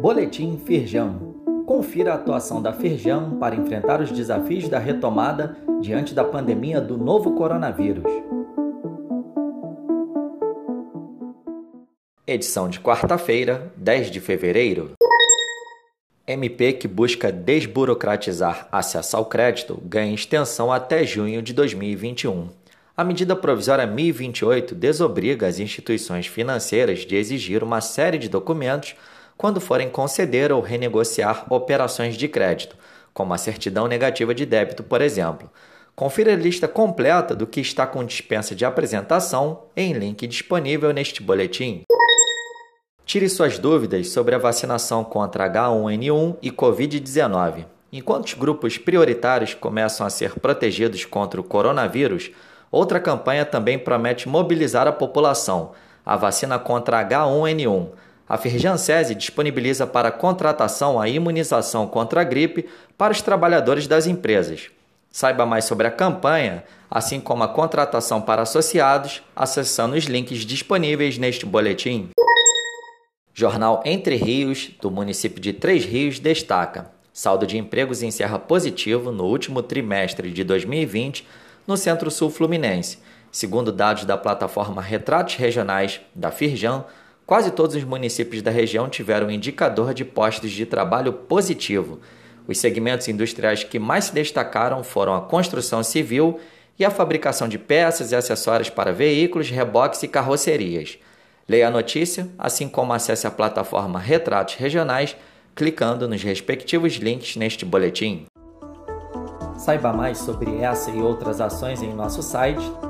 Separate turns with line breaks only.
Boletim Firjan. Confira a atuação da Firjan para enfrentar os desafios da retomada diante da pandemia do novo coronavírus. Edição de quarta-feira, 10 de fevereiro. MP que busca desburocratizar acesso ao crédito ganha extensão até junho de 2021. A medida provisória 1028 desobriga as instituições financeiras de exigir uma série de documentos quando forem conceder ou renegociar operações de crédito, como a certidão negativa de débito, por exemplo. Confira a lista completa do que está com dispensa de apresentação em link disponível neste boletim. Tire suas dúvidas sobre a vacinação contra H1N1 e Covid-19. Enquanto os grupos prioritários começam a ser protegidos contra o coronavírus, outra campanha também promete mobilizar a população, a vacina contra H1N1. A Firjansese disponibiliza para contratação a imunização contra a gripe para os trabalhadores das empresas. Saiba mais sobre a campanha, assim como a contratação para associados, acessando os links disponíveis neste boletim. Jornal Entre Rios, do município de Três Rios, destaca: saldo de empregos encerra positivo no último trimestre de 2020 no Centro-Sul Fluminense. Segundo dados da plataforma Retratos Regionais da Firjan, quase todos os municípios da região tiveram um indicador de postos de trabalho positivo. Os segmentos industriais que mais se destacaram foram a construção civil e a fabricação de peças e acessórios para veículos, reboques e carrocerias. Leia a notícia, assim como acesse a plataforma Retratos Regionais, clicando nos respectivos links neste boletim. Saiba mais sobre essa e outras ações em nosso site